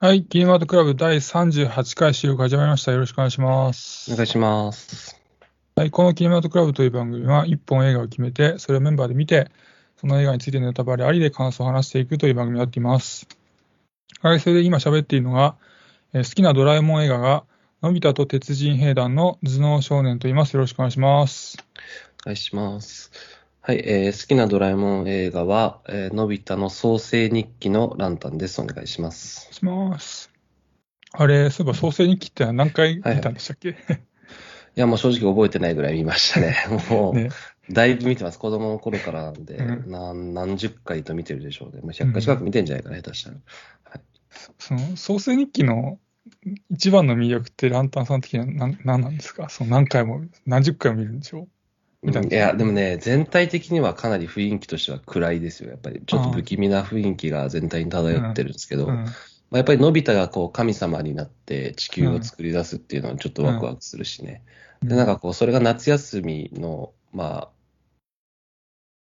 はい、キーマートクラブ第38回収録始まりました。よろしくお願いします。お願いします。はい、このキーマートクラブという番組は、1本映画を決めて、それをメンバーで見て、その映画についてネタバレありで感想を話していくという番組になっています。はい、それで今喋っているのが、えー好きなドラえもん映画が、のび太と鉄人兵団の頭脳少年と言います。よろしくお願いします。お願いします。はい、えー好きなドラえもん映画は、えーのび太の創世日記のランタンです。お願いします。お願いします。あれ、そういえば創世日記って何回見たんでしたっけ、いや、もう正直覚えてないぐらい見ましたね。もう、ね、だいぶ見てます。子供の頃からなんで、うん何何十回と見てるでしょうね。まあ、100回近く見てんじゃないかな、下手したら。その創世日記の一番の魅力ってランタンさん的には何何なんですか？その何回も、何十回も見るんでしょ？見たいや、でもね、全体的にはかなり雰囲気としては暗いですよ。やっぱり、ちょっと不気味な雰囲気が全体に漂ってるんですけど、うん。まあ、やっぱりのび太がこう神様になって地球を作り出すっていうのはちょっとワクワクするしね。で、なんかこう、それが夏休みの、まあ、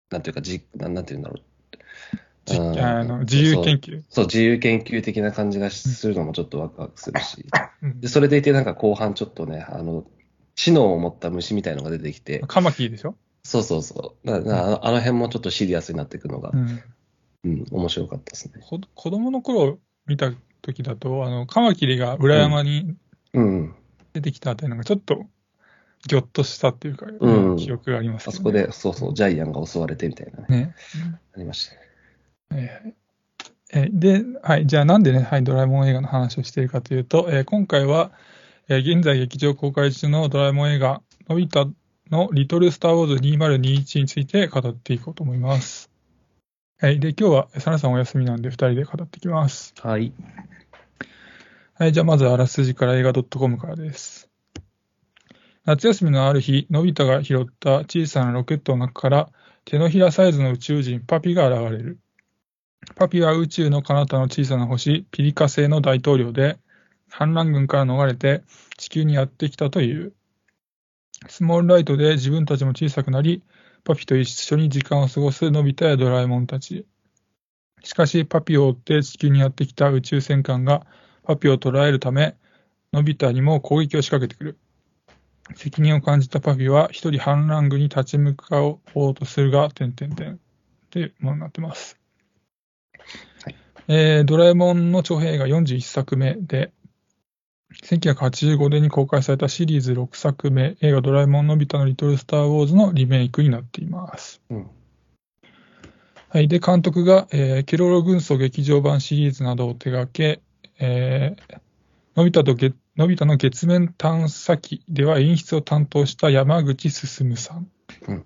なんていうか、じ、なんなんていうんだろう。じうんあの自由研究？そう、自由研究的な感じがするのもちょっとワクワクするし。うんで、それでいてなんか後半ちょっとね、あの、知能を持った虫みたいのが出てきて、カマキリでしょ？そうそうそう。だからあのあの辺もちょっとシリアスになっていくのがう、ん。うん、面白かったですね。こ子供の頃見た時だと、あの、カマキリが裏山にうん。出てきたあたりなんかちょっと、ぎょっとしたっていうか、うん記憶がありますけどあそこで、そうそう、ジャイアンが襲われてみたいなね、ね。ありましたね。えーえーで、はい、じゃあなんでね、はい、ドラえもん映画の話をしているかというと、えー今回は、えー現在劇場公開中のドラえもん映画、のび太のリトルスターウォーズ2021について語っていこうと思います。はい、で、今日は、サナさんお休みなんで、二人で語っていきます。はい。はい、じゃあまずあらすじから映画 .com からです。夏休みのある日、のび太が拾った小さなロケットの中から手のひらサイズの宇宙人パピが現れる。パピは宇宙の彼方の小さな星、ピリカ星の大統領で、反乱軍から逃れて地球にやってきたという。スモールライトで自分たちも小さくなり、パピと一緒に時間を過ごすのび太やドラえもんたち。しかし、パピを追って地球にやってきた宇宙戦艦がパピを捕らえるため、のび太にも攻撃を仕掛けてくる。責任を感じたパピは一人反乱軍に立ち向かおうとするが、点々点っていうものになってます。はいえードラえもんの長編映画41作目で、1985年に公開されたシリーズ6作目、映画ドラえもんのび太のリトルスターウォーズのリメイクになっています。うん。はい。で、監督が、えーケロロ軍曹劇場版シリーズなどを手掛け、えーのび太とげのび太の月面探査機では演出を担当した山口進さん。うん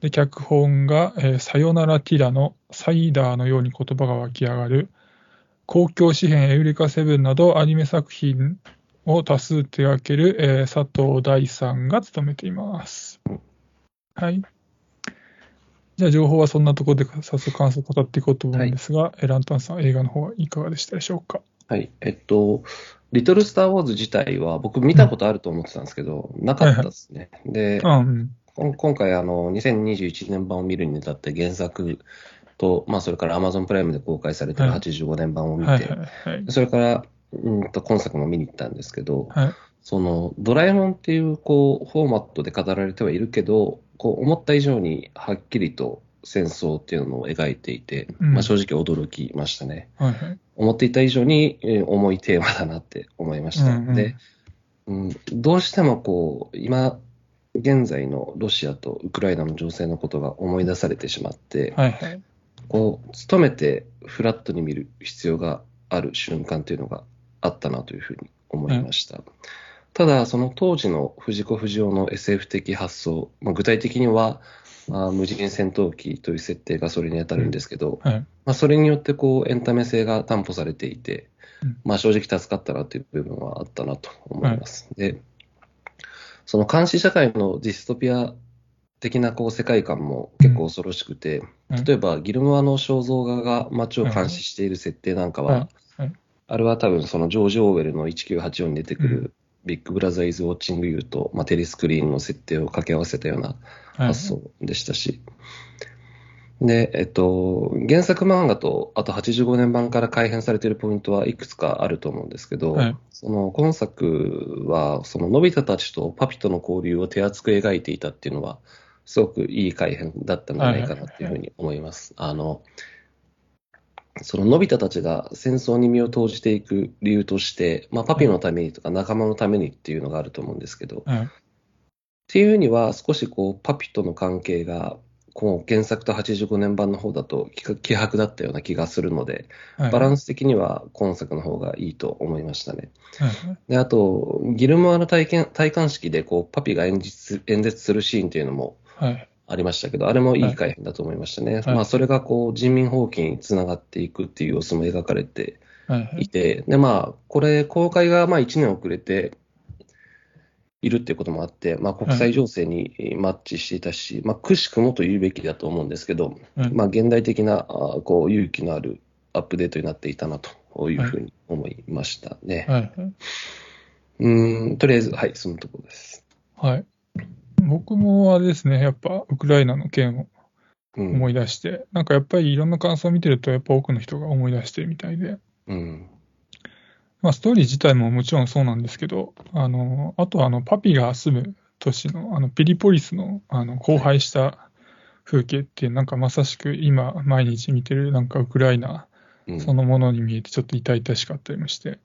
で、脚本が、えーさよならティラのサイダーのように言葉が湧き上がる、公共紙幣エウレカセブンなどアニメ作品を多数手掛ける、えー佐藤大さんが務めています。はい。じゃあ、情報はそんなところで早速感想を語っていこうと思うんですが、えランタンさん、映画の方はいかがでしたでしょうか？はい。えっと、リトルスター・ウォーズ自体は僕見たことあると思ってたんですけど、なかったですね。で、あうん。こん今回あの、2021年版を見るにあたって原作と、まあそれから Amazon プライムで公開されてるはい85年版を見て、はいはいはい。それから、うんと今作も見に行ったんですけど、はい。そのドラえもんっていうこうフォーマットで語られてはいるけど、こう思った以上にはっきりと戦争っていうのを描いていて、うんまあ、正直驚きましたね。はいはい。思っていた以上にえー重いテーマだなって思いました。うんうんで、うん、どうしてもこう今現在のロシアとウクライナの情勢のことが思い出されてしまって、はいはい。こう努めてフラットに見る必要がある瞬間というのがあったなというふうに思いました。ただ、その当時の藤子不二雄の SF 的発想、まあ、具体的には、まあ、無人戦闘機という設定がそれに当たるんですけど、はい。まあ、それによってこうエンタメ性が担保されていてうん、まあ、正直助かったなという部分はあったなと思います。で、その監視社会のディストピア的なこう世界観も結構恐ろしくて、うん例えばギルモアの肖像画が街を監視している設定なんかは、はいはいあれは多分そのジョージ・オーウェルの1984に出てくうるビッグブラザー・イズ・ウォッチング・ユーと、まあ、テレスクリーンの設定を掛け合わせたようなはい。発想でしたし、で、えっと、原作漫画と、あと85年版から改編されているポイントはいくつかあると思うんですけど、はいその今作は、そののび太たちとパピとの交流を手厚く描いていたっていうのは、すごくいい改編だったんじゃないかなっていうふうに思います。あの、そののび太たちが戦争に身を投じていく理由として、まあ、パピのためにとか仲間のためにっていうのがあると思うんですけど、はい。っていうには、少しこう、パピとの関係が、こう原作と85年版の方だと希希薄だったような気がするので、はい。バランス的には今作の方がいいと思いましたね。はい。で、あと、ギルモアの体験体感式でこうパピが演説演説するシーンっていうのもはい。ありましたけど、あれもいい改編だと思いましたね。はいまあ、それがこう人民放棄につながっていくっていう様子も描かれてはい。いて、で、まあ、これ、公開がまあ1年遅れているっていうこともあって、まあ、国際情勢にマッチしていたし、まあ、くしくもと言うべきだと思うんですけど、はいまあ、現代的な、こう、勇気のあるアップデートになっていたなというふうに思いましたね。はい。うーん、とりあえず、はい、そのところです。はい。僕もあれですね、やっぱウクライナの件をうん。思い出して、なんかやっぱりいろんな感想を見てると、やっぱ多くの人が思い出してるみたいで、うん。まあ、ストーリー自体ももちろんそうなんですけど、あのあとはあのパピが住む都市のあのピリポリスのあの荒廃した風景って、なんかまさしく今、毎日見てるなんかウクライナうん。そのものに見えて、ちょっと痛々しかったりもして。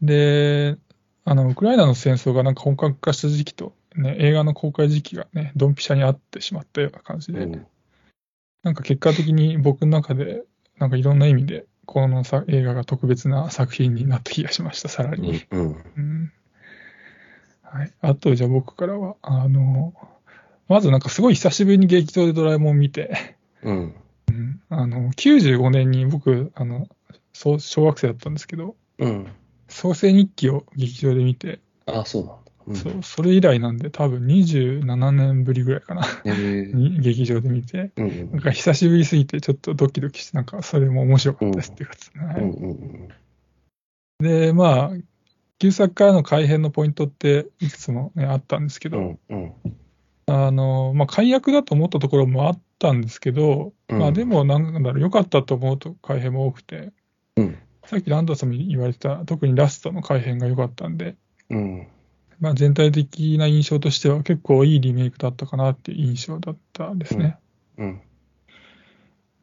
で、あのウクライナの戦争がなんか本格化した時期と、ね、映画の公開時期がね、ドンピシャに合ってしまったような感じで、うんなんか結果的に僕の中で、なんかいろんな意味で、このさ映画が特別な作品になった気がしました、さらに。うん。うんはい、あと、じゃあ僕からは、あの、まずなんかすごい久しぶりに劇場でドラえもん見て、うん。あの、95年に僕、あの、そう小学生だったんですけど、うん。創世日記を劇場で見て、あ、そうだ。うん、そうそれ以来なんで、多分27年ぶりぐらいかな、へー。に劇場で見て、うんうん。なんか久しぶりすぎて、ちょっとドキドキして、なんかそれも面白かったですっていうかね、で、まあ、旧作からの改編のポイントっていくつも、ね、あったんですけど、うんうん。あの、まあ、解約だと思ったところもあったんですけど、うん。まあ、でも、なんだろう、良かったと思うと改編も多くて、うん。さっきランドさんも言われてた、特にラストの改編が良かったんで、うんまあ、全体的な印象としては結構いいリメイクだったかなっていう印象だったですね。うん。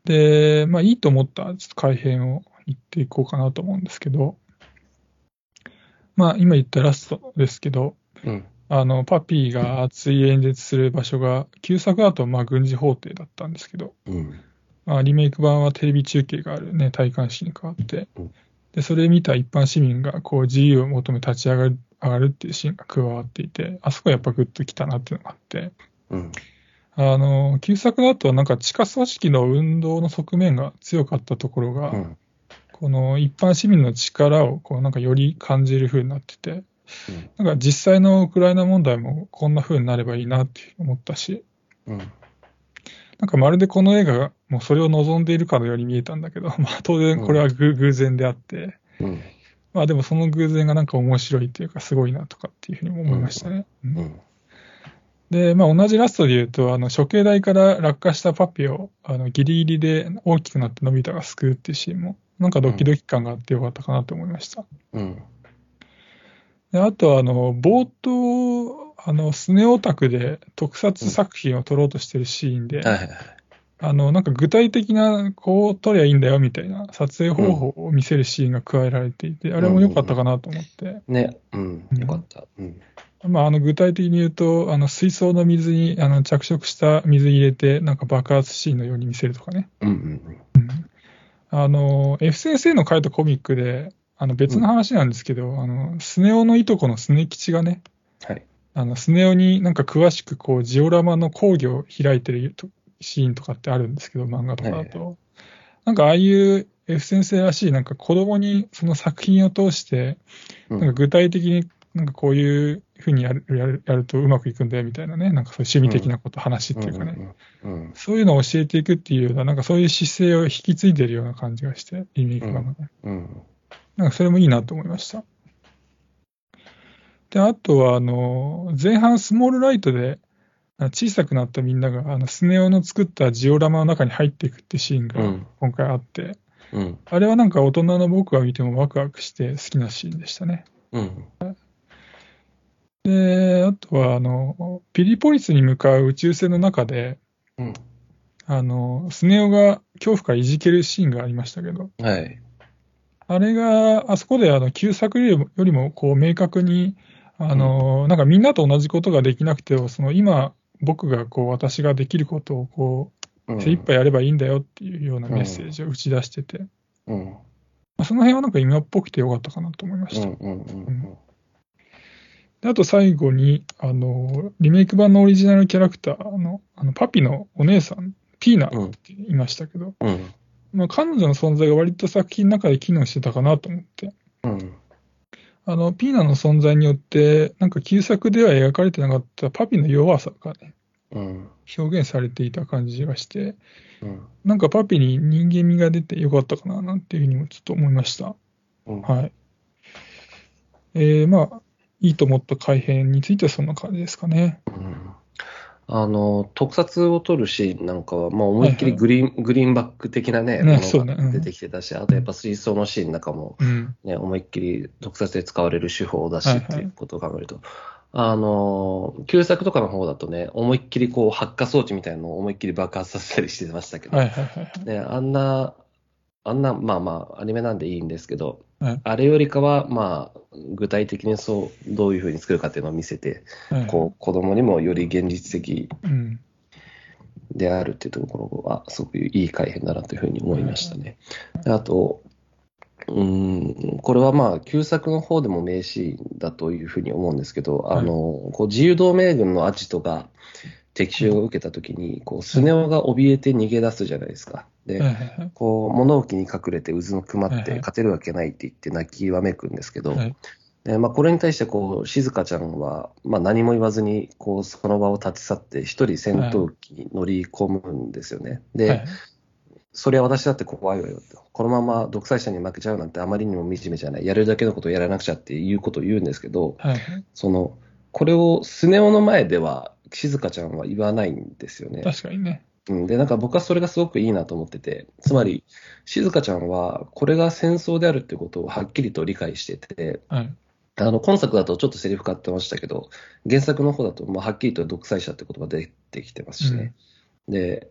で、まあ、いいと思ったちょっと改編を言っていこうかなと思うんですけど、まあ、今言ったラストですけど、うん。あの、パピーが熱い演説する場所が、旧作だとまあ軍事法廷だったんですけど、うん。まあ、リメイク版はテレビ中継があるね、戴冠式に変わって。うん、で、それ見た一般市民がこう自由を求め立ち上がる上がるっていうシーンが加わっていて、あそこやっぱグッときたなっていうのがあって、うん。あの、旧作だとなんか地下組織の運動の側面が強かったところが、うん。この一般市民の力をこうなんかより感じる風になってて、なんか実際のウクライナ問題もこんな風になればいいなって思ったし、うん。なんかまるでこの映画がもうそれを望んでいるかのように見えたんだけど、まあ当然これはぐ偶然であって、うんまあでもその偶然がなんか面白いっていうかすごいなとかっていうふうにも思いましたね。うんうんで、まあ同じラストで言うと、あの処刑台から落下したパピをあのギリギリで大きくなってのび太が救うっていうシーンも、なんかドキドキ感があってよかったかなと思いました。うんであと、あの、冒頭、あの、スネオタクで特撮作品を撮ろうとしてるシーンで、はいはいはいあの、なんか具体的な、こう撮りゃいいんだよみたいな撮影方法を見せるシーンが加えられていて、あれも良かったかなと思って、ね、うん。うん。よかった。うん。まあ、あの、具体的に言うと、あの、水槽の水に、あの、着色した水入れて、なんか爆発シーンのように見せるとかね。うんうんあの、F 先生の書いたコミックで、あの、別の話なんですけど、あの、スネ夫のいとこのスネ吉がね、はい。あの、スネ夫になんか詳しくこう、ジオラマの講義を開いてるとシーンとかってあるんですけど、漫画とかだと。なんかああいう F 先生らしい、なんか子供にその作品を通して、うんなんか具体的になんかこういうふうにやるやるやるとうまくいくんだよみたいなね、なんかそういう趣味的なこと、話っていうかね、うんうんそういうのを教えていくっていうような、なんかそういう姿勢を引き継いでるような感じがして、リメイク版がね。うんなんかそれもいいなと思いました。で、あとは、あの、前半スモールライトで、小さくなったみんなが、あの、スネ夫の作ったジオラマの中に入っていくってシーンがうん。今回あって、うん。あれはなんか大人の僕が見てもワクワクして好きなシーンでしたね。うん。で、あとは、あの、ピリポリスに向かう宇宙船の中で、うん。あの、スネ夫が恐怖からいじけるシーンがありましたけど、はい。あれが、あそこであの旧作よりもよりもこう明確に、あの、なんかみんなと同じことができなくても、その今、僕がこう私ができることをこうう精一杯やればいいんだよっていうようなメッセージを打ち出してて、うん。まあその辺はなんか今っぽくてよかったかなと思いました。うん。うん。うん。であと最後に、あの、リメイク版のオリジナルキャラクターの、あのパピのお姉さん、ピーナうん。って言いましたけど、うん。まあ、彼女の存在が割と作品の中で機能してたかなと思って、うん。あの、ピーナの存在によって、なんか旧作では描かれてなかったパピの弱さがね、うん。表現されていた感じがして、うん。なんかパピに人間味が出てよかったかななんていうふうにもちょっと思いました。うん。はい。えー、まあ、いいと思った改編についてはそんな感じですかね。うんあの、特撮を撮るシーンなんかは、まあ、思いっきりグリーン、グリーンバック的なね、ねものが出てきてたし、あとやっぱ水槽のシーンなんかも、うん。ね、思いっきり特撮で使われる手法だしっていうことを考えると、あの、旧作とかの方だとね、思いっきりこう発火装置みたいなのを思いっきり爆発させたりしてましたけど、はいはいはいはい。ね、あんな、あんな、まあまあ、アニメなんでいいんですけど、はいあれよりかは、まあ、具体的にそう、どういうふうに作るかっていうのを見せて、はいこう、子供にもより現実的うん。であるっていうところは、すごくいい改編だなというふうに思いましたね。であと、うーん、これはまあ、旧作の方でも名シーンだというふうに思うんですけど、あの、こう自由同盟軍のアジトが敵襲を受けたときに、こう、スネ夫が怯えて逃げ出すじゃないですか。で。こう、物置に隠れて渦のくまって勝てるわけないって言って泣きわめくんですけど、はいでまあ、これに対してこう静香ちゃんは、まあ、何も言わずにこうその場を立ち去って、一人戦闘機に乗り込むんですよね。で、はいそれは私だって怖いわよこのまま独裁者に負けちゃうなんてあまりにも惨めじゃない、やるだけのことをやらなくちゃっていうことを言うんですけど。そのこれをスネ夫の前では、静香ちゃんは言わないんですよね。確かにね。うん、で、なんか僕はそれがすごくいいなと思ってて、つまり、静香ちゃんは、これが戦争であるってことをはっきりと理解してて、はい。あの、今作だとちょっとセリフ変わってましたけど、原作の方だと、まあ、はっきりと独裁者って言葉出てきてますしね。で、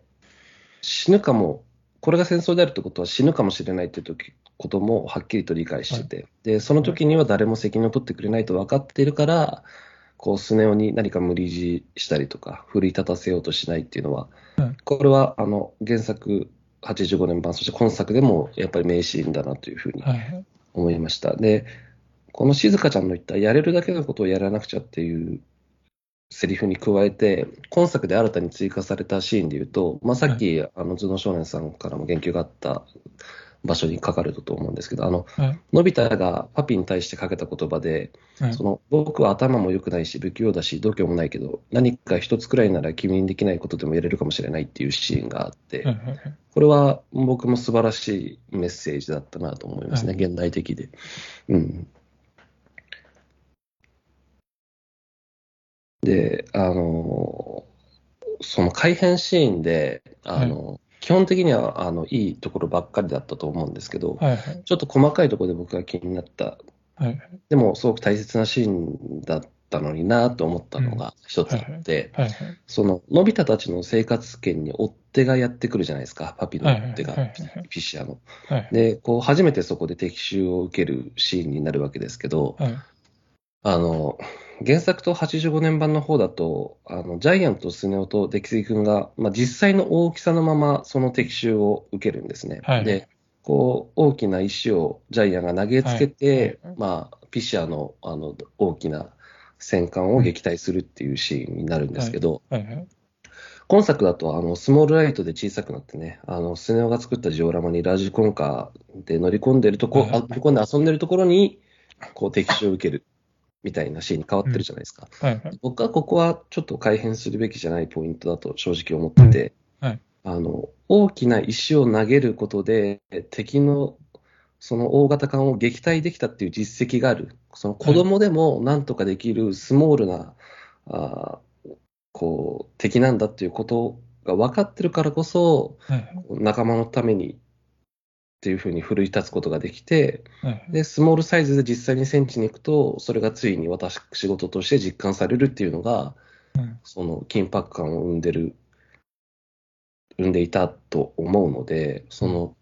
死ぬかも、これが戦争であるってことは死ぬかもしれないって時こともはっきりと理解してて、で、その時には誰も責任を取ってくれないと分かっているから、こう、スネ夫に何か無理強いしたりとか、奮い立たせようとしないっていうのは、はいこれは、あの、原作85年版、そして今作でもやっぱり名シーンだなというふうにはいはい。思いました。で、この静香ちゃんの言ったやれるだけのことをやらなくちゃっていうセリフに加えて、今作で新たに追加されたシーンで言うと、まあ、さっき、あの、頭脳少年さんからも言及があった場所に書かれたと思うんですけど、あの、はい。のび太がパピに対してかけた言葉で、はいその僕は頭も良くないし、不器用だし、度胸もないけど、何か一つくらいなら君にできないことでもやれるかもしれないっていうシーンがあって、はいはいはい。これは僕も素晴らしいメッセージだったなと思いますね、はい現代的で。うん。で、あの、その改変シーンで、あの、基本的にはあのいいところばっかりだったと思うんですけど、はいはい。ちょっと細かいところで僕が気になった、はいはい。でもすごく大切なシーンだったのになと思ったのが一つあって。その、のび太たちの生活圏に追っ手がやってくるじゃないですか、パピの手が、はいはいピシアの。はい。で、こう、初めてそこで敵襲を受けるシーンになるわけですけど、はい。あの、原作と85年版の方だと、あの、ジャイアントスネ夫とデキスイ君が、まあ、実際の大きさのままその敵襲を受けるんですね。はい。で、こう、大きな石をジャイアンが投げつけて、はい。はい。まあ、ピシアの、あの、大きな戦艦を撃退するっていうシーンになるんですけど、はい。はい。今作だと、あの、スモールライトで小さくなってね、あの、スネ夫が作ったジオラマにラジコンカーで乗り込んでるとこ、はい。はいあ乗り込んで遊んでるところに、こう、敵襲を受ける、みたいなシーンに変わってるじゃないですか。はいはい。僕はここはちょっと改変するべきじゃないポイントだと正直思ってて、はいあの、大きな石を投げることで、敵のその大型艦を撃退できたっていう実績がある。その子供でもなんとかできるスモールな、あーこう、敵なんだっていうことが分かってるからこそ、はい仲間のためにっていうふうに奮い立つことができて、はいで、スモールサイズで実際に戦地に行くと、それがついに私、仕事として実感されるっていうのが、うん。その緊迫感を生んでる、生んでいたと思うので、その、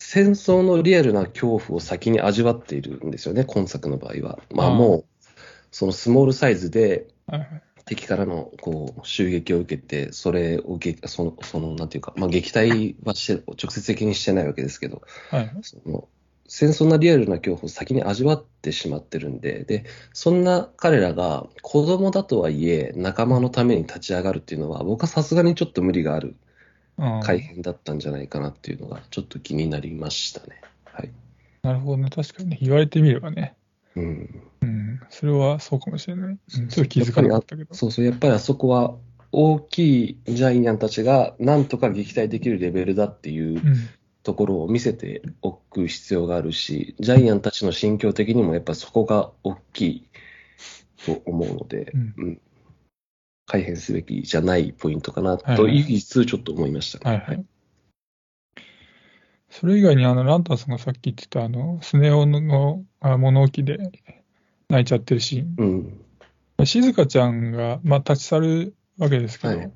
戦争のリアルな恐怖を先に味わっているんですよね、今作の場合は。まあもう、そのスモールサイズで敵からのこう襲撃を受けて、それをげその、その、なんていうか、まあ撃退はして、直接的にしてないわけですけど、はいその戦争のリアルな恐怖を先に味わってしまってるんで、で、そんな彼らが子供だとはいえ仲間のために立ち上がるっていうのは、僕はさすがにちょっと無理があるうん改変だったんじゃないかなっていうのがちょっと気になりましたね。はい。なるほどね。確かにね。言われてみればね。うん。うん。それはそうかもしれない。うんちょっと気づかなかったけど。そうそう、やっぱりあそこは大きいジャイアンたちがなんとか撃退できるレベルだっていううん。ところを見せておく必要があるし、ジャイアンたちの心境的にもやっぱそこが大きいと思うので、うんうん改変すべきじゃないポイントかなはいと言いつつちょっと思いました。はいはい。それ以外に、あの、ランタンさんがさっき言ってた、あの、スネ夫のあ物置で泣いちゃってるシーン。うん。静香ちゃんが、まあ、立ち去るわけですけど、はい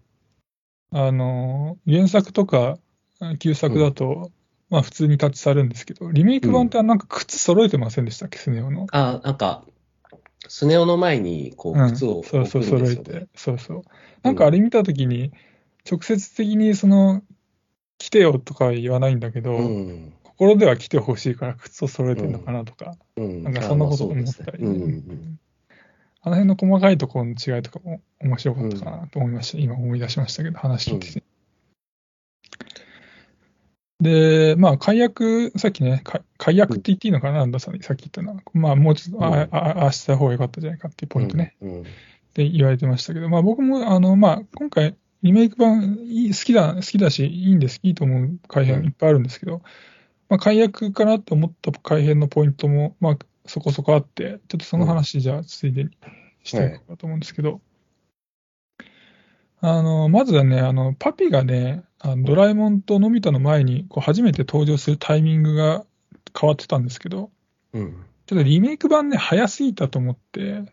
あの、原作とか、旧作だと、まあ、普通に立ち去るんですけど、リメイク版ってなんか靴揃えてませんでしたっけ、スネ夫の。あ、なんか、スネ夫の前にこううん靴を置くんそうそう、揃えですよね。て。そうそう。なんかあれ見たときに、直接的にその、来てよとかは言わないんだけど、うん。心では来てほしいから靴を揃えてるのかなとか、うん。なんかそんなこと思ったり、そうですねうんうんあの辺の細かいところの違いとかも面白かったかなと思いました。今思い出しましたけど、話聞いてて。で、まあ、解約、さっきね、か解約って言っていいのかな、なんださんさっき言ったのは。まあ、もうちょっと、ああああした方が良かったじゃないかっていうポイントね。うん。うんって言われてましたけど、まあ僕も、あの、まあ今回、リメイク版いい好きだ、好きだし、いいんです、いいと思う改変いっぱいあるんですけど、まあ解約かなって思った改変のポイントも、まあそこそこあって、ちょっとその話じゃあついでにしていこうかと思うんですけど、あの、まずはね、あの、パピがね、あのドラえもんとのび太の前にこう初めて登場するタイミングが変わってたんですけど、うん。ちょっとリメイク版ね、早すぎたと思って、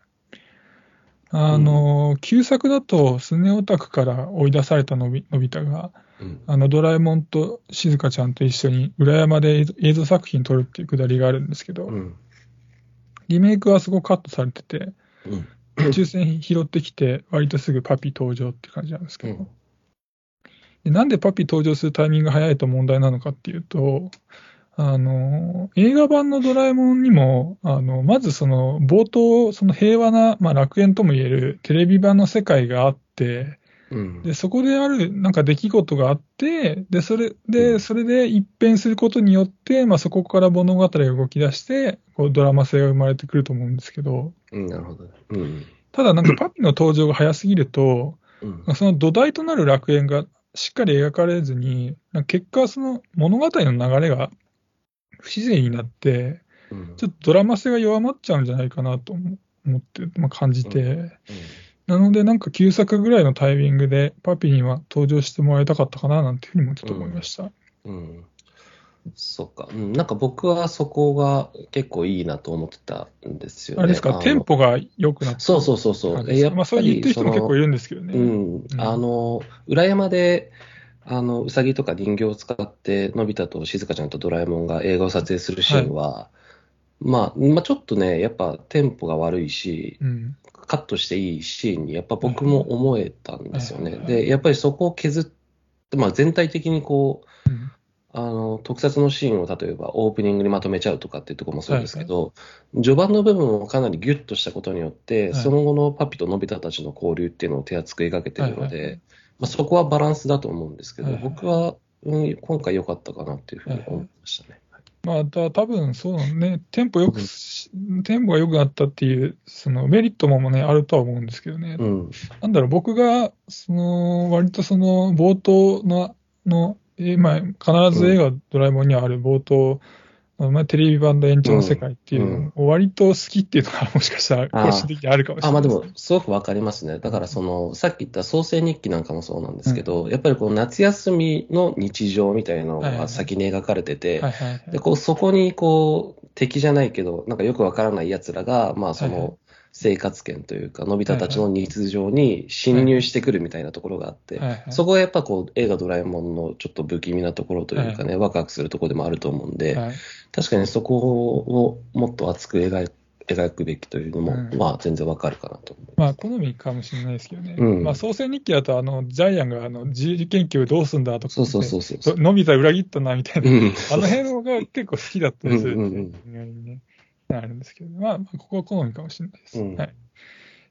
あの、旧作だと、スネオタクから追い出されたのびのび太が、うん。あの、ドラえもんと静香ちゃんと一緒に裏山で映像映像作品撮るっていうくだりがあるんですけど、うん。リメイクはすごくカットされてて、うん。宇宙船拾ってきて、割とすぐパピ登場って感じなんですけど、うんでなんでパピ登場するタイミングが早いと問題なのかっていうと、あの、映画版のドラえもんにも、あの、まずその、冒頭、その平和な、まあ楽園とも言えるテレビ版の世界があって、うん。で、そこである、なんか出来事があって、で、それうで、んそれで一変することによって、まあそこから物語が動き出して、こうドラマ性が生まれてくると思うんですけど、うん。なるほど。うん。ただなんかパピの登場が早すぎると、うん。その土台となる楽園がしっかり描かれずに、結果その物語の流れが不自然になって、うんちょっとドラマ性が弱まっちゃうんじゃないかなと思思って、まあ、感じて、なのでなんか旧作ぐらいのタイミングでパピには登場してもらいたかったかななんていうふうにもちょっと思いました。うん。そっか。うん。なんか僕はそこが結構いいなと思ってたんですよね。あれですか、のテンポが良くなったそうそうそうそう。感じですかまあ、そう言ってる人も結構いる。るんですけどね。うん。あの、裏山で、あの、うさぎとか人形を使って、のび太と静香ちゃんとドラえもんが映画を撮影するシーンは、まあ、まあちょっとね、やっぱテンポが悪いし、うん。カットしていいシーンにやっぱ僕も思えたんですよね。はいはいはいで、やっぱりそこを削って、まあ全体的にこう、うん。あの、特撮のシーンを例えばオープニングにまとめちゃうとかっていうところもそうですけど、序盤の部分をかなりギュッとしたことによって、はい。その後のパピとのび太たちの交流っていうのを手厚く描けてるので、はいはいはいまあ、そこはバランスだと思うんですけど、はいはい僕は、うん、今回良かったかなっていうふうに思いましたね。まあ、だ多分そうね、テンポよくし、テンポが良くなったっていう、そのメリットもね、あるとは思うんですけどね。うん。なんだろう、僕が、その、割とその、冒頭の、の、えまあ、必ず映画、ドラえもんにはある冒頭あのまあテレビ版の延長の世界っていううんのを割と好きっていうのがもしかしたら個人的にあるかもしれあ、ない。で。まあですも、すごくわかりますね。だからその、さっき言った創世日記なんかもそうなんですけど、やっぱりこう夏休みの日常みたいなのが先に描かれてて、はいはいはい。で、こう、そこにこう、敵じゃないけど、なんかよくわからない奴らが、まあそはいはい。の、生活圏というか、のび太たちの日常に侵入してくるみたいなところがあって、そこがやっぱこう、映画ドラえもんのちょっと不気味なところというかね、ワクワクするところでもあると思うんで、はい。確かにそこをもっと熱く描い描くべきというのも、うん。まあ全然わかるかなと。まあ、好みかもしれないですけどね。うん。まあ、創世日記だと、あの、ジャイアンが、あの、自由研究どうすんだとかそうそうそうそう。のび太裏切ったな、みたいな。うん。あの辺が結構好きだったりするうんうんうんあるんですけど、まあ、まあここは好みかもしれないです。うんはい。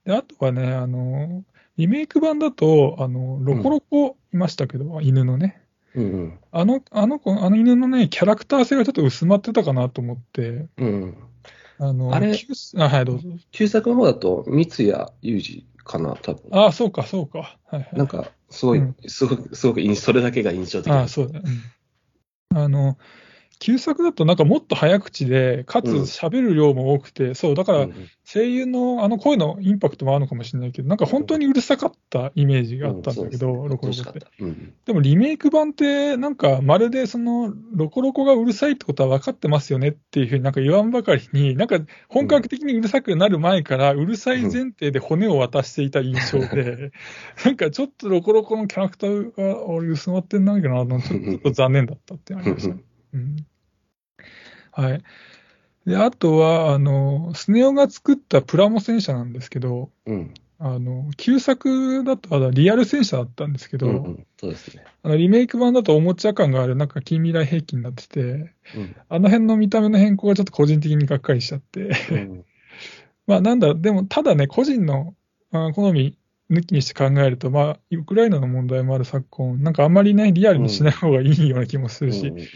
で、あとはね、あの、リメイク版だと、あの、ロコロコいましたけど、犬のね。うんあの、あの子、あの犬のね、キャラクター性がちょっと薄まってたかなと思って、うん。うん。あの、あれ旧あ、はい、どうぞ。旧作の方だと、三谷裕二かな、多分。あ、そうか、そうか。はい、はい。なんか、すごい、うんすごく、すごく印、それだけが印象的あそうだ、うん。あの、旧作だとなんかもっと早口で、かつうん。喋る量も多くて、そう、だからうん声優のあの声のインパクトもあるのかもしれないけど、なんか本当にうるさかったイメージがあったんだけど、うんロコロコって。でもリメイク版って、なんかまるでそのロコロコがうるさいってことは分かってますよねっていうふうになんか言わんばかりに、なんか本格的にうるさくなる前から、うるさい前提で骨を渡していた印象で、なんかちょっとロコロコのキャラクターが俺薄まってんないかなと、ちょっと残念だったってありました。ね。うんはい。で、あとは、あの、スネ夫が作ったプラモ戦車なんですけど、うん。あの、旧作だと、あのリアル戦車だったんですけど、うんうんそうですね。あのリメイク版だとおもちゃ感がある、なんか近未来兵器になってて、うんあの辺の見た目の変更がちょっと個人的にがっかりしちゃって、うん まあなんだ、でもただね、個人のあ好み抜きにして考えると、まあ、ウクライナの問題もある昨今、なんかあんまりね、リアルにしない方がいいような気もするし、うんうん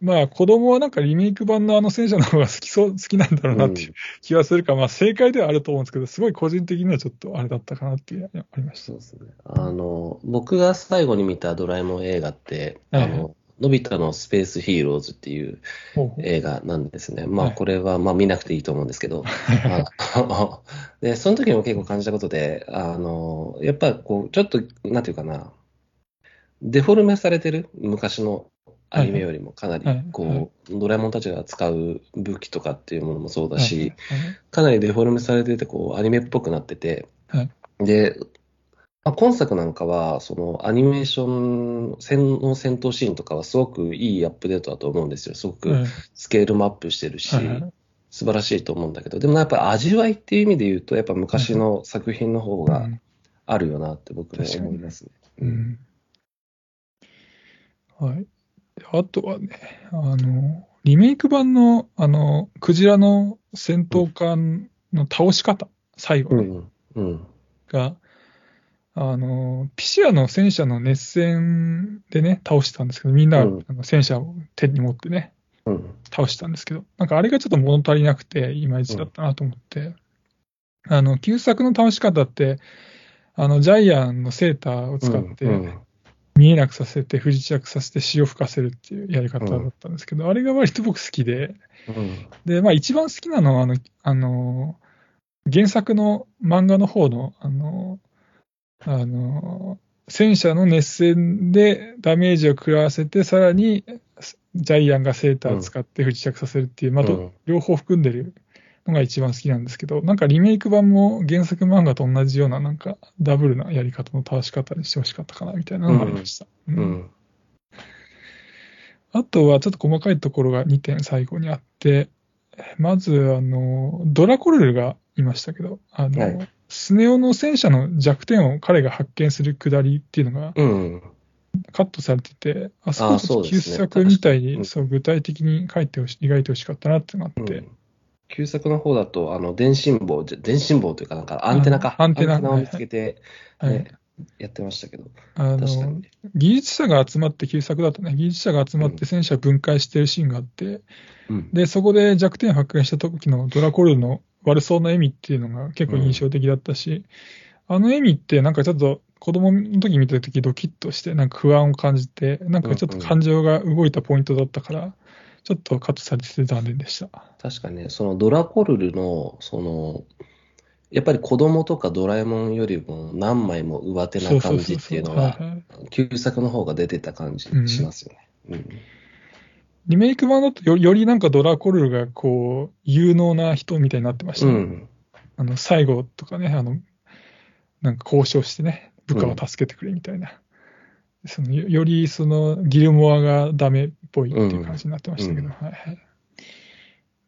まあ子供はなんかリメイク版のあの戦車の方が好きそう、好きなんだろうなっていう気はするか。ら、まあ正解ではあると思うんですけど、すごい個人的にはちょっとあれだったかなっていうありました。そう。ですね。あの、僕が最後に見たドラえもん映画って、はいはいあの、のび太のスペースヒーローズっていう映画なんですね。まあ、はい。これは、まあ、見なくていいと思うんですけど、あ で、その時も結構感じたことで、あの、やっぱこう、ちょっと、なんていうかな、デフォルメされてる昔のアニメよりもかなりこう、ドラえもんたちが使う武器とかっていうものもそうだし、はいかなりデフォルメされてて、こう、アニメっぽくなってて、はい。で、まあ、今作なんかは、そのアニメーション戦の戦闘シーンとかはすごくいいアップデートだと思うんですよ。すごくはい。スケールもアップしてるし、素晴らしいと思うんだけど、でもやっぱり味わいっていう意味で言うと、やっぱ昔の作品の方がうん。あるよなって僕も思いますね。うん。はい。であとはね、あの、リメイク版の、あの、クジラの戦闘艦の倒し方、最後ねうん。うん。が、あの、ピシアの戦車の熱戦でね、倒したんですけど、みんな、うんあの戦車を手に持ってね、うん。倒したんですけど、なんかあれがちょっと物足りなくて、いまいちだったなと思って、あの、旧作の倒し方って、あの、ジャイアンのセーターを使って、うん見えなくさせて、不時着させて、潮吹かせるっていうやり方だったんですけど、あれが割と僕好きで、うん。で、まあ一番好きなのは、あの、あの、原作の漫画の方の、あの、あの、戦車の熱戦でダメージを食らわせて、さらにジャイアンがセーターを使って不時着させるっていう、まあどうん両方含んでるのが一番好きなんですけど、なんかリメイク版も原作漫画と同じような、なんかダブルなやり方の倒し方にしてほしかったかなみたいなのがありました。ううん。ん。あとはちょっと細かいところが2点最後にあって、まず、あの、ドラコルルがいましたけど、あの、はい。スネ夫の戦車の弱点を彼が発見するくだりっていうのがうん。カットされてて、あそこ旧作みたいに、うん。そう、具体的に書いてほし、描いてほしかったなってなって、うん旧作の方だと、あの、電信棒、電信棒というか、なんかアンテナか。あアンテナを見つけて、はいね、やってましたけど。あの確かに、。技術者が集まって、旧作だとね、技術者が集まって戦車分解してるシーンがあって、うん。で、そこで弱点を発見した時のドラコルルの悪そうな笑みっていうのが結構印象的だったし、あの笑みってなんかちょっと子供の時見た時ドキッとして、なんか不安を感じて、なんかちょっと感情が動いたポイントだったから、ちょっとカットされてて残念でした。確かにね、そのドラコルルの、その、やっぱり子供とかドラえもんよりも何枚も上手な感じっていうのは旧作の方が出てた感じしますよね。うんリメイク版だとよよりなんかドラコルルがこう、有能な人みたいになってましたね。うん。あの、最後とかね、あの、なんか交渉してね、部下を助けてくれみたいな。そのよよりそのギルモアがダメっぽいっていう感じになってましたけど、うんはいはい。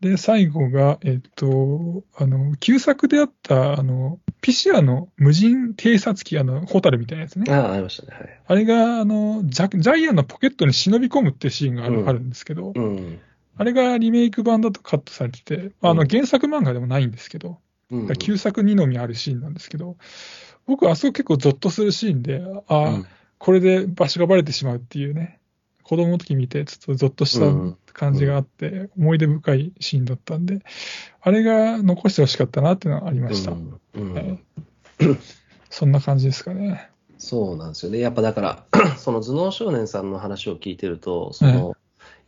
で、最後が、えっと、あの、旧作であった、あの、ピシアの無人偵察機、あの、ホタルみたいなやつね。ああ、ありましたね。はい。あれが、あの、ジャジャイアンのポケットに忍び込むっていうシーンがある,、うんあるんですけど、うん。あれがリメイク版だとカットされてて、あの、うん原作漫画でもないんですけど、うん旧作にのみあるシーンなんですけど、僕はあそこ結構ゾッとするシーンで、ああ、うんこれで場所がバレてしまうっていうね、子供の時見てちょっとゾッとしたうん感じがあって、思い出深いシーンだったんで、あれが残してほしかったなっていうのはありました。うんうんはいそんな感じですかね。そうなんですよね。やっぱだから、その頭脳少年さんの話を聞いてると、その、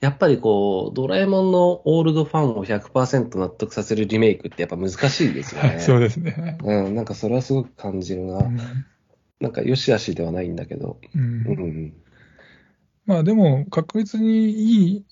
やっぱりこう、ドラえもんのオールドファンを100%納得させるリメイクってやっぱ難しいですよね。そうですね。うん、なんかそれはすごく感じるな。うんなんか良し悪しではないんだけど。うんうん。まあでも、確実にいい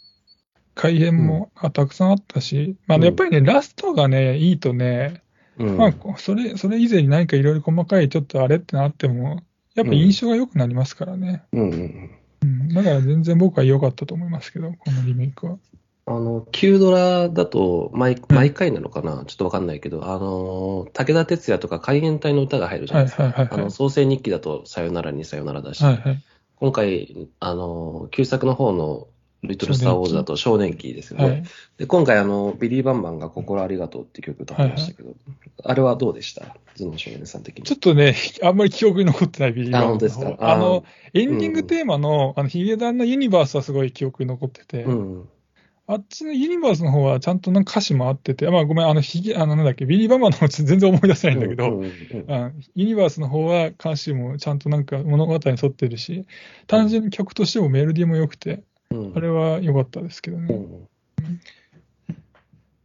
改変もあたくさんあったし、まあ、うんやっぱりね、ラストがね、いいとね、うん。まあ、それ、それ以前に何かいろいろ細かいちょっとあれってなっても、やっぱ印象が良くなりますからね。うんうんうん。だから全然僕は良かったと思いますけど、このリメイクは。あの、旧ドラだと毎、うん毎回なのかな、ちょっとわかんないけど、あの、武田鉄矢とか海援隊の歌が入るじゃなはいいですか。はいはいはいあの、。創世日記だと、さよならにさよならだし、はいはい。今回、あの、旧作の方のリトル・スター・ウォーズだと少年期ですよね。はい。で、今回、あの、ビリー・バンバンが心ありがとうっていう曲歌ってましたけど、あれはどうでした？頭脳少年さん的に。ちょっとね、あんまり記憶に残ってないビリーバーあ本当ですか？あの、エンディンうんグテーマの、あの、ヒゲダンのユニバースはすごい記憶に残ってて、うん。あっちのユニバースの方はちゃんとなんか歌詞もあってて、まあごめん、あの、ヒゲ、あの、なんだっけ、ビリー・バンバンの方全然思い出せないんだけど、ユニバースの方は歌詞もちゃんとなんか物語に沿ってるし、単純に曲としてもメロディーも良くて、うんあれは良かったですけどね。うん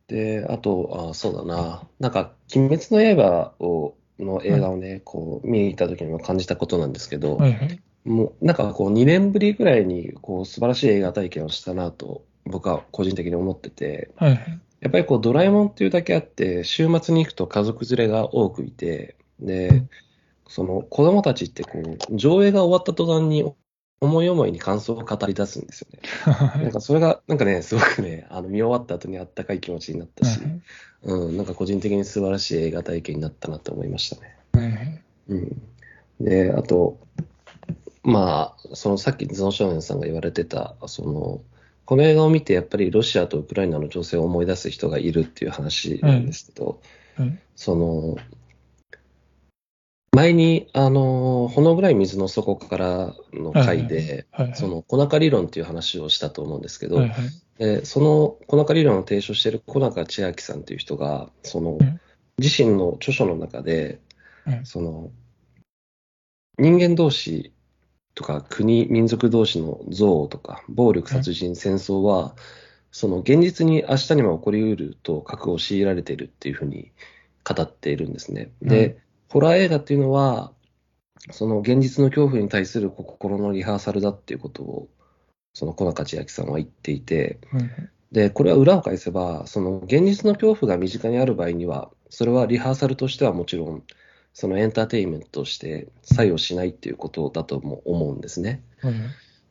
で、あと、あ、そうだな。なんか、鬼滅の刃を、の映画をね、こう、見に行った時にも感じたことなんですけど、はいはい。もう、なんかこう、2年ぶりぐらいに、こう、素晴らしい映画体験をしたなと、僕は個人的に思ってて、はいはい。やっぱりこう、ドラえもんっていうだけあって、週末に行くと家族連れが多くいて、で、うんその子供たちってこう、上映が終わった途端に思い思いに感想を語り出すんですよね。なんかそれが、なんかね、すごくね、あの見終わった後にあったかい気持ちになったし、うん、なんか個人的に素晴らしい映画体験になったなと思いましたね。うん。で、あと、まあ、そのさっきゾン少年さんが言われてた、その、この映画を見てやっぱりロシアとウクライナの情勢を思い出す人がいるっていう話なんですけど、はいその、前に、あの、ほの暗い水の底からの回で、はいはい。その、小中理論っていう話をしたと思うんですけど、はいはい。で、その小中理論を提唱している小中千秋さんという人が、そのうん、自身の著書の中で、はいその、人間同士とか国、民族同士の憎悪とか、暴力、殺人、戦争は、その現実に明日にも起こりうると覚悟を強いられているっていうふうに語っているんですね。で、ホラー映画っていうのは、その現実の恐怖に対する心のリハーサルだっていうことを、その小中千秋さんは言っていて、はい。で、これは裏を返せば、その現実の恐怖が身近にある場合には、それはリハーサルとしてはもちろん、そのエンターテインメントとして作用しないっていうことだとも思うんですね。はいはい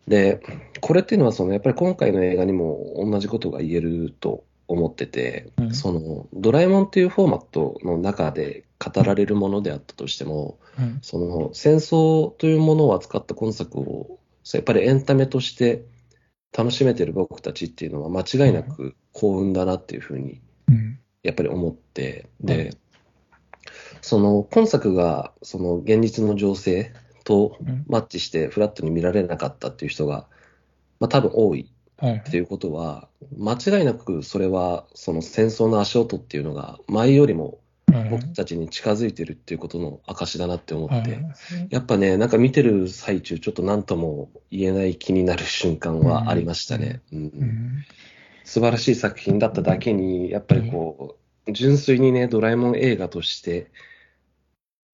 で、これっていうのは、そのやっぱり今回の映画にも同じことが言えると思ってて、うん。そのドラえもんっていうフォーマットの中で語られるものであったとしても、はいその戦争というものを扱った今作を、やっぱりエンタメとして楽しめてる僕たちっていうのは間違いなく幸運だなっていうふうにうん。やっぱり思って、うで、その今作がその現実の情勢とうん。マッチしてフラットに見られなかったっていう人が、まあ多分多いはい。っていうことは、間違いなくそれはその戦争の足音っていうのが前よりもはい僕たちに近づいてるっていうことの証だなって思って、やっぱね、なんか見てる最中、ちょっと何とも言えない気になる瞬間はありましたね。うん。うん。素晴らしい作品だっただけに、やっぱりこう、純粋にね、ドラえもん映画として、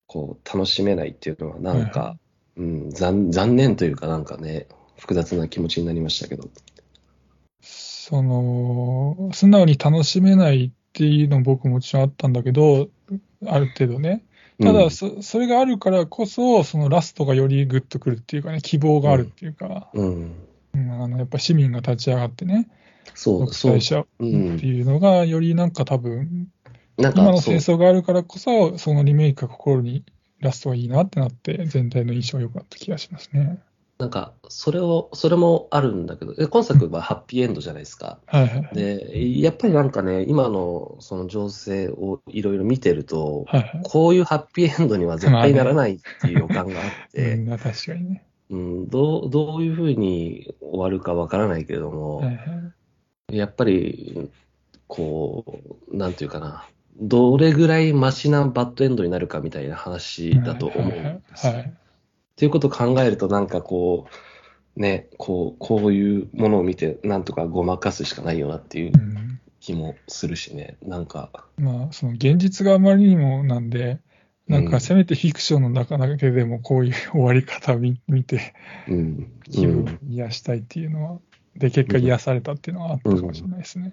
こう、楽しめないっていうのは、なんはいか、うん、残残念というか、なんかね、複雑な気持ちになりましたけど。その、素直に楽しめないっていうのも僕もちろんあったんだけど、ある程度ね。ただ、うんそそれがあるからこそ、そのラストがよりグッとくるっていうかね、希望があるっていうか、うん、うんあのやっぱ市民が立ち上がってね、そう、独そうってうん、いうのが、よりなんか多分、なんか、今の戦争があるからこそ、そのリメイクが心にラストがいいなってなって、全体の印象が良かった気がしますね。なんか、それを、それもあるんだけど、え今作はハッピーエンドじゃないですか。はいはい。で、やっぱりなんかね、今のその情勢をいろいろ見てると、はいはい。こういうハッピーエンドには絶対ならないっていう予感があっうて、ん、確かにね。うん、どう、どういうふうに終わるかわからないけれども、はいはい。やっぱり、こう、なんていうかな、どれぐらいマシなバッドエンドになるかみたいな話だと思うんですよ。はい。はい。っていうことを考えると、なんかこう、ね、こう、こういうものを見て、なんとかごまかすしかないよなっていううん。気もするしね、なんか、まあ、その現実があまりにもなんで、なんかせめてフィクションの中だけでもこういう終わり方を見見てうん、気分癒したいっていうのは、で、結果癒されたっていうのはあったかもしれないですね。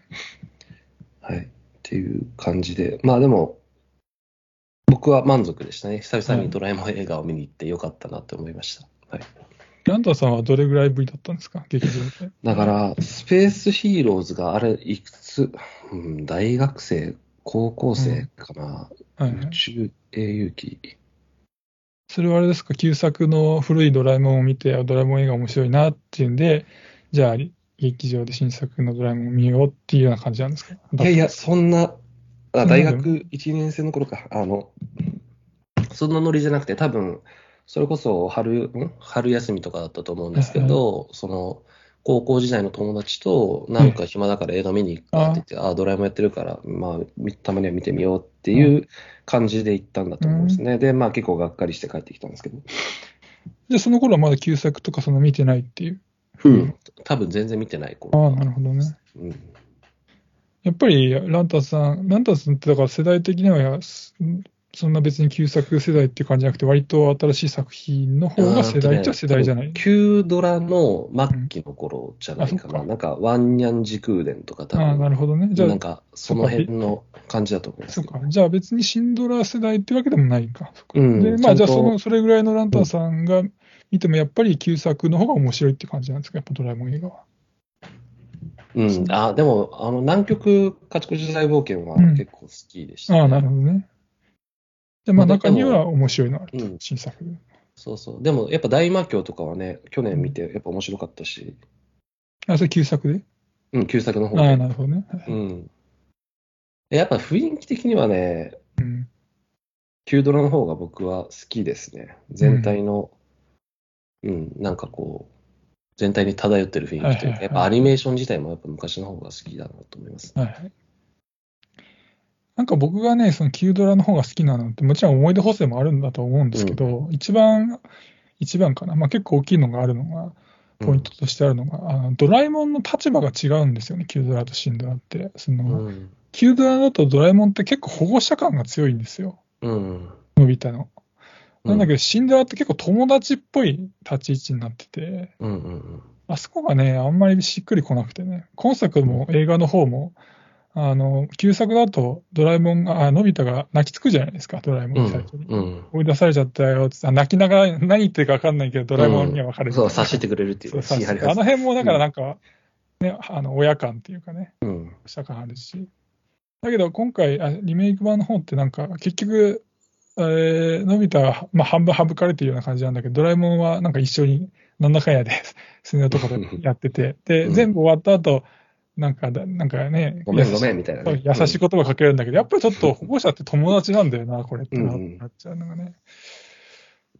はい。っていう感じで、まあでも、僕は満足でしたね。久々にドラえもん映画を見に行ってよかったなって思いました。はい。ランタンさんはどれぐらいぶりだったんですか？劇場で。だから、スペースヒーローズがあれ、いくつ、うん、大学生、高校生かな、はいはい宇宙英雄記。それはあれですか、旧作の古いドラえもんを見て、あドラえもん映画面白いなっていうんで、じゃあ、劇場で新作のドラえもんを見ようっていうような感じなんですか？いやいや、そんな、あ大学1年生の頃か、あの、そんなノリじゃなくて、多分、それこそ春、ん？春休みとかだったと思うんですけど、その、高校時代の友達と、なんか暇だから映画見に行くかって言って、ああ、ドラえもんやってるから、まあ、みたまには見てみようっていう感じで行ったんだと思うんですね。で、まあ結構がっかりして帰ってきたんですけど。じゃあ、その頃はまだ旧作とかその見てないっていう？うん。多分全然見てない頃。ああ、なるほどね。うん。やっぱり、ランタンさん、ランタンさんってだから世代的には、すそんな別に旧作世代って感じじゃなくて、割と新しい作品の方が世代っちゃ世代じゃない？旧ドラの末期の頃じゃないかな。うんかなんか、ワンニャン時空伝とか多ああ、な分、るほどね。じゃあ、なんか、その辺の感じだと思いますけど。そうか。じゃあ別にシンドラー世代ってわけでもないか。そっかうんで、まあじゃあその、それぐらいのランタンさんが見てもやっぱり旧作の方が面白いって感じなんですか、やっぱドラえもん映画は。うん。あ、でも、あの、南極カチコチ大冒険はうん結構好きでした、ねああ、なるほどね。で、まあ中には面白いのあると、うん新作。そうそう。でも、やっぱ大魔教とかはね、去年見て、やっぱ面白かったし、あ、それ旧作で？うん、旧作の方ああ、で。なるほどね。うん。やっぱ雰囲気的にはね、うん。旧ドラの方が僕は好きですね。全体の、うん、なんかこう、全体に漂ってる雰囲気というか、やっぱアニメーション自体もやっぱ昔の方が好きだなと思います。はいはい。なんか僕がね、その旧ドラの方が好きなのって、もちろん思い出補正もあるんだと思うんですけど、一番、一番かな、まあ結構大きいのがあるのが、ポイントとしてあるのが、あのドラえもんの立場が違うんですよね、旧ドラと新ドラって。そのうん。旧ドラだとドラえもんって結構保護者感が強いんですよ、うん。のび太の。なんだけど、ど、新ドラって結構友達っぽい立ち位置になってて、うんうんうん。あそこがね、あんまりしっくりこなくてね、今作も映画の方も、あの、旧作だとドラえもんが、あ、のび太が泣きつくじゃないですか、ドラえもうんん最初に。うん。追い出されちゃったよってあ泣きながら何言ってるか分かんないけど、ドラえもんには分かるみたいそう、な察しててくれるっていうね。そうあの辺もだからなんか、ね、あの親感っていうかね、うん。保者感あるし。だけど今回、あリメイク版の方ってなんか結局、えーのび太は、まあ、半分省かれてるような感じなんだけど、ドラえもんはなんか一緒になんだかんやで、すねのところで やってて、で、うん全部終わった後、なんかだ、なんかね、ごめんごめん。んみたいなね。優しい言葉かけるんだけど、やっぱりちょっと保護者って友達なんだよな、これってなっちゃうのがね。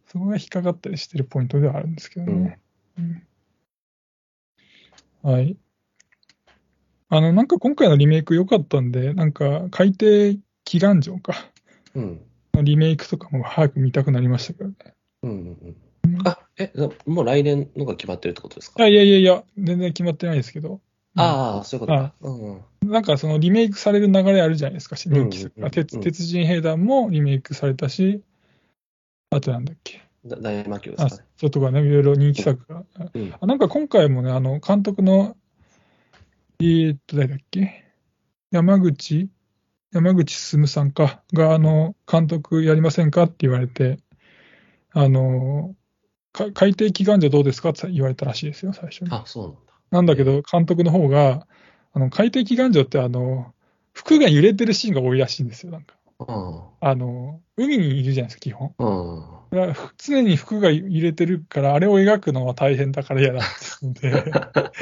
そこが引っかかったりしてるポイントではあるんですけどね。うんはい。あの、なんか今回のリメイク良かったんで、なんか海底祈願城か。うん。リメイクとかも早く見たくなりましたけどね。うんうんうん。あ、え、もう来年のが決まってるってことですか？あいやいやいや、全然決まってないですけど、ああ、そういうことか。うん。なんかそのリメイクされる流れあるじゃないですか、人気作うんうんうん鉄鉄人兵団もリメイクされたし、あとなんだっけ、だ大魔教であすかね。そうとかね、いろいろ人気作が。うん。あなんか今回もね、あの監督の、えーっと、誰だっけ、山口、山口進さんか、が、あの、監督やりませんか？って言われて、あの、か海底祈願所どうですか？って言われたらしいですよ、最初に。あ、そうなんだ。なんだけど、監督の方が、あの海底祈願所ってあの、服が揺れてるシーンが多いらしいんですよ、なんか。うん。あの、海にいるじゃないですか、基本。うん。常に服が揺れてるから、あれを描くのは大変だから嫌だって言って、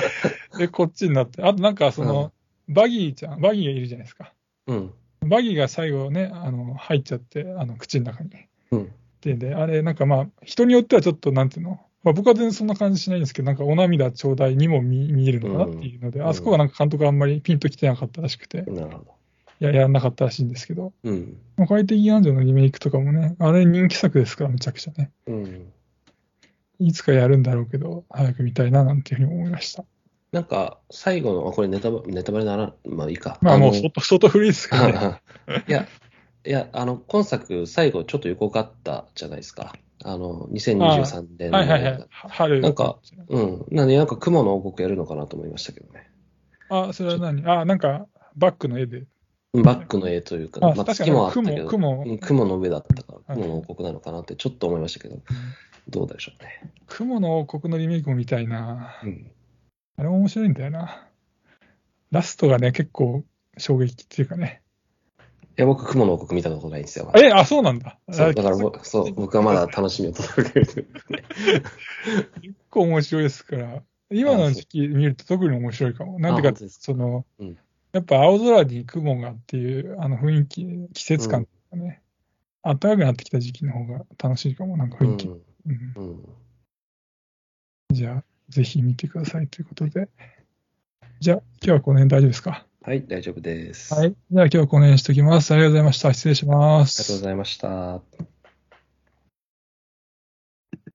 で、こっちになって、あとなんかその、バギーちゃん、バギーがいるじゃないですか。うん。バギーが最後ね、あの、入っちゃって、あの、口の中に。うん。で、で、あれ、なんかまあ、人によってはちょっと、なんていうの、まあ、僕は全然そんな感じしないんですけど、なんかお涙ちょうだいにも見見えるのかなっていうので、うんあそこはなんか監督があんまりピンときてなかったらしくて、なるほど。いや、やらなかったらしいんですけど、うん。まあ快適安城のリメイクとかもね、あれ人気作ですから、めちゃくちゃね。うん。いつかやるんだろうけど、早く見たいななんていうふうに思いました。なんか、最後の、あこれネタバネタバレなら、まあいいか。まあもうの相当、相当古いですからね。いや、いや、あの、今作、最後ちょっと横かったじゃないですか。あの、2023年の。はいはいはい。春。なんか、うん。なんで、なんか雲の王国やるのかなと思いましたけどね。あ、それは何？あ、なんか、バックの絵で。バックの絵というか、あまあ、月もあったけど、雲雲の上だったから、はい雲の王国なのかなってちょっと思いましたけど、どうでしょうね。雲の王国のリメイクも見たいな。うん。あれも面白いんだよな。ラストがね、結構衝撃っていうかね。いや、僕、雲の王国見たことないんですよ。え、あ、そうなんだ。そう、あだから僕、そう、僕はまだ楽しみを届ける。結構面白いですから。今の時期見ると特に面白いかも。なんていうかあ本当です、か？その、うんやっぱ青空に雲がっていう、あの雰囲気、季節感がね、暖かくなってきた時期の方が楽しいかも、なんか雰囲気。うんうん。うん。じゃあ、ぜひ見てくださいということで。じゃあ、今日はこの辺大丈夫ですか？はい、大丈夫です。はい。じゃあ今日はこの辺にしておきます。ありがとうございました。失礼します。ありがとうございました。